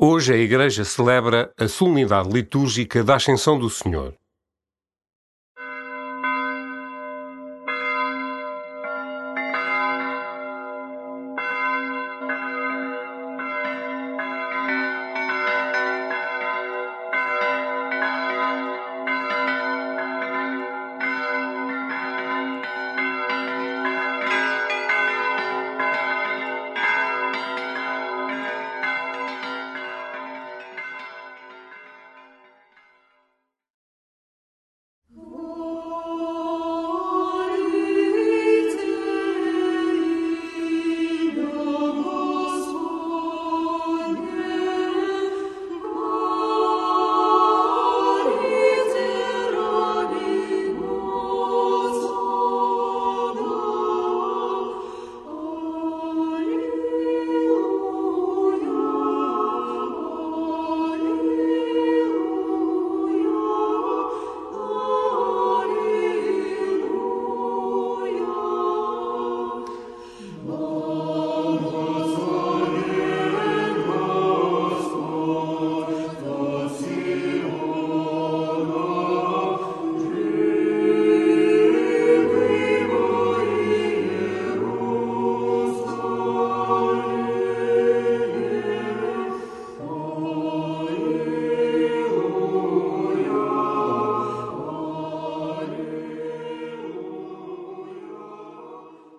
Hoje a Igreja celebra a solenidade litúrgica da Ascensão do Senhor.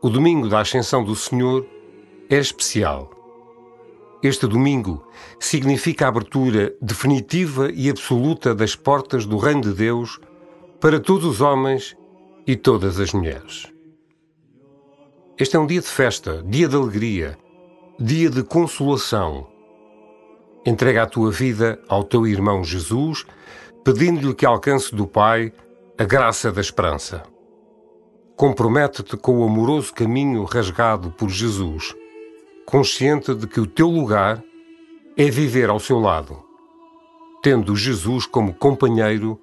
O domingo da Ascensão do Senhor é especial. Este domingo significa a abertura definitiva e absoluta das portas do Reino de Deus para todos os homens e todas as mulheres. Este é um dia de festa, dia de alegria, dia de consolação. Entrega a tua vida ao teu irmão Jesus, pedindo-lhe que alcance do Pai a graça da esperança. Compromete-te com o amoroso caminho rasgado por Jesus, consciente de que o teu lugar é viver ao seu lado, tendo Jesus como companheiro,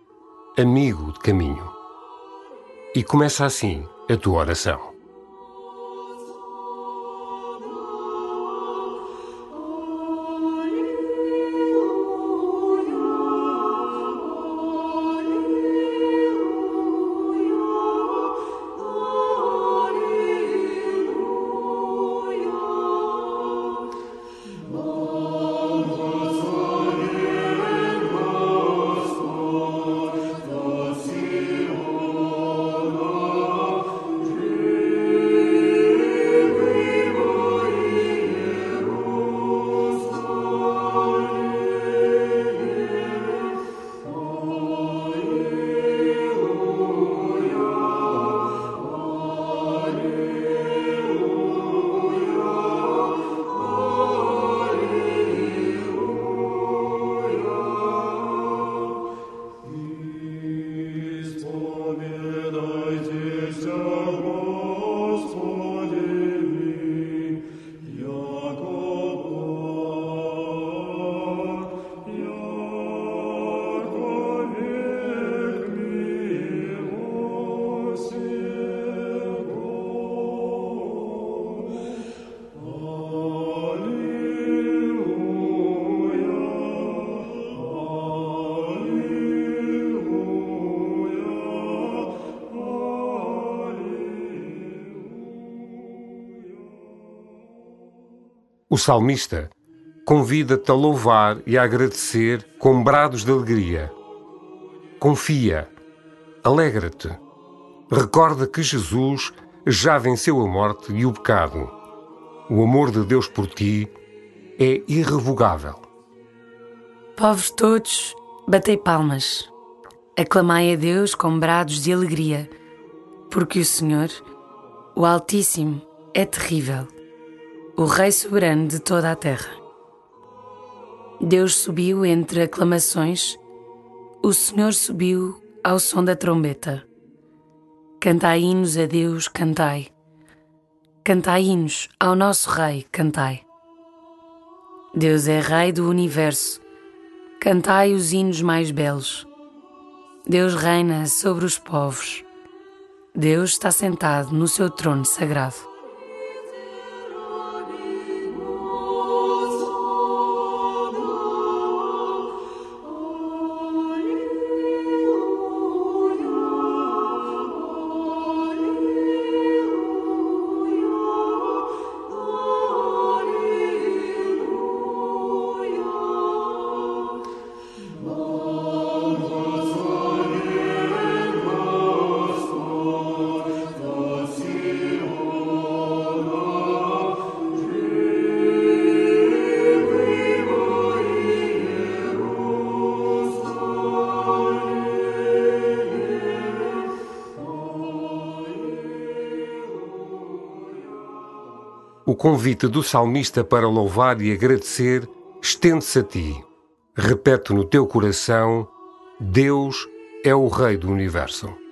amigo de caminho. E começa assim a tua oração. O salmista convida-te a louvar e a agradecer com brados de alegria. Confia, alegra-te. Recorda que Jesus já venceu a morte e o pecado. O amor de Deus por ti é irrevogável. Povos todos, batei palmas. Aclamai a Deus com brados de alegria, porque o Senhor, o Altíssimo, é terrível o Rei soberano de toda a terra. Deus subiu entre aclamações, o Senhor subiu ao som da trombeta. Cantai hinos a Deus, cantai. Cantai hinos ao nosso Rei, cantai. Deus é Rei do universo, cantai os hinos mais belos. Deus reina sobre os povos. Deus está sentado no seu trono sagrado. Convite do salmista para louvar e agradecer estende-se a ti. Repete no teu coração: Deus é o Rei do universo.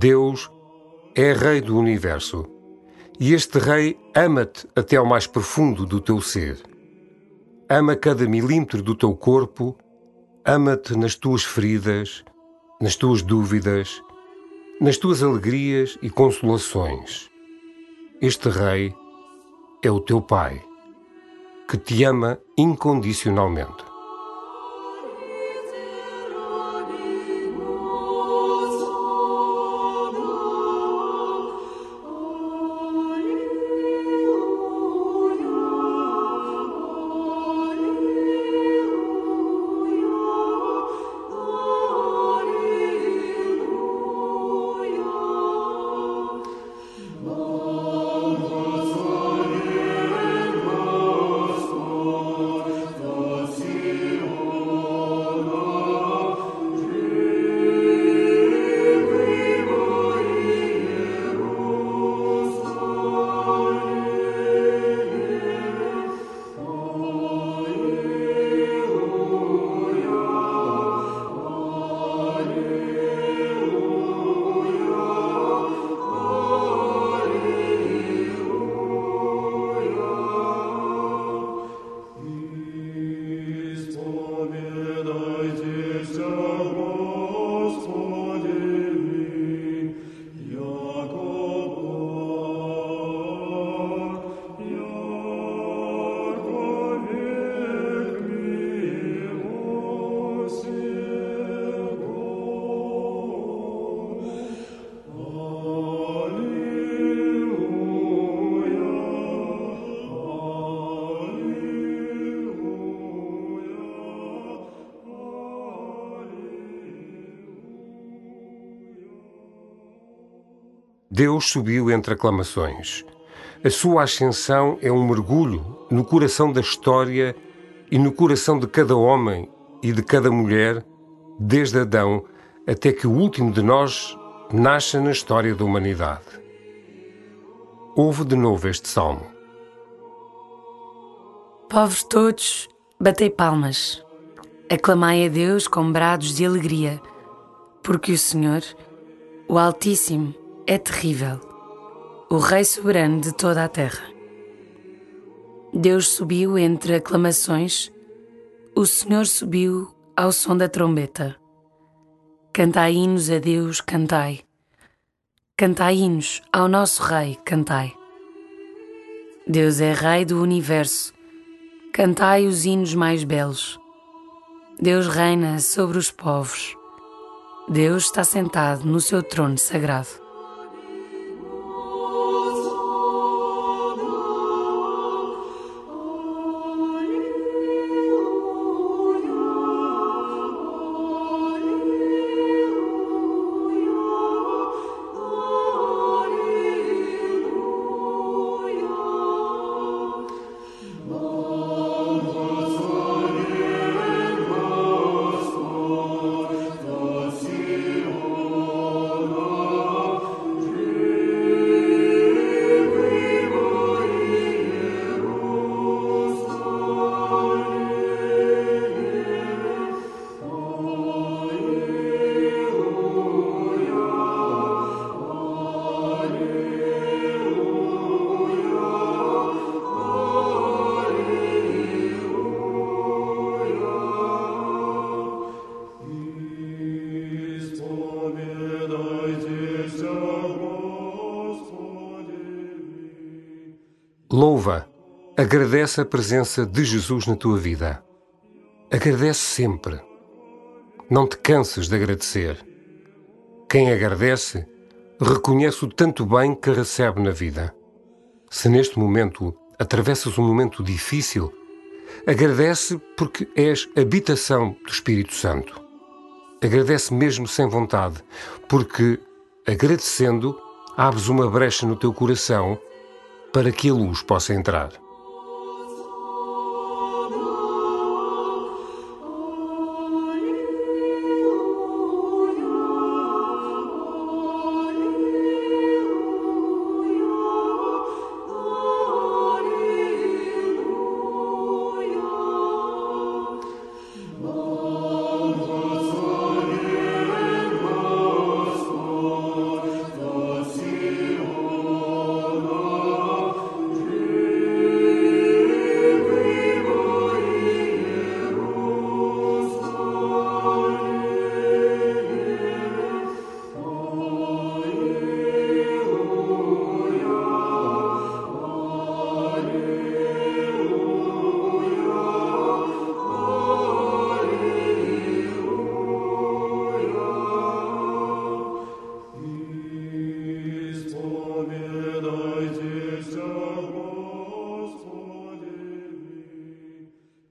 Deus é Rei do universo e este Rei ama-te até ao mais profundo do teu ser. Ama cada milímetro do teu corpo, ama-te nas tuas feridas, nas tuas dúvidas, nas tuas alegrias e consolações. Este Rei é o teu Pai, que te ama incondicionalmente. Deus subiu entre aclamações. A sua ascensão é um mergulho no coração da história e no coração de cada homem e de cada mulher, desde Adão até que o último de nós nasça na história da humanidade. Ouve de novo este salmo. Povos todos, batei palmas. Aclamai a Deus com brados de alegria, porque o Senhor, o Altíssimo, é terrível, o Rei soberano de toda a terra. Deus subiu entre aclamações, o Senhor subiu ao som da trombeta. Cantai hinos a Deus, cantai. Cantai hinos ao nosso Rei, cantai. Deus é Rei do universo, cantai os hinos mais belos. Deus reina sobre os povos. Deus está sentado no seu trono sagrado. Louva, agradece a presença de Jesus na tua vida. Agradece sempre. Não te canses de agradecer. Quem agradece, reconhece o tanto bem que recebe na vida. Se neste momento atravessas um momento difícil, agradece porque és habitação do Espírito Santo. Agradece mesmo sem vontade, porque, agradecendo, abres uma brecha no teu coração para que a luz possa entrar.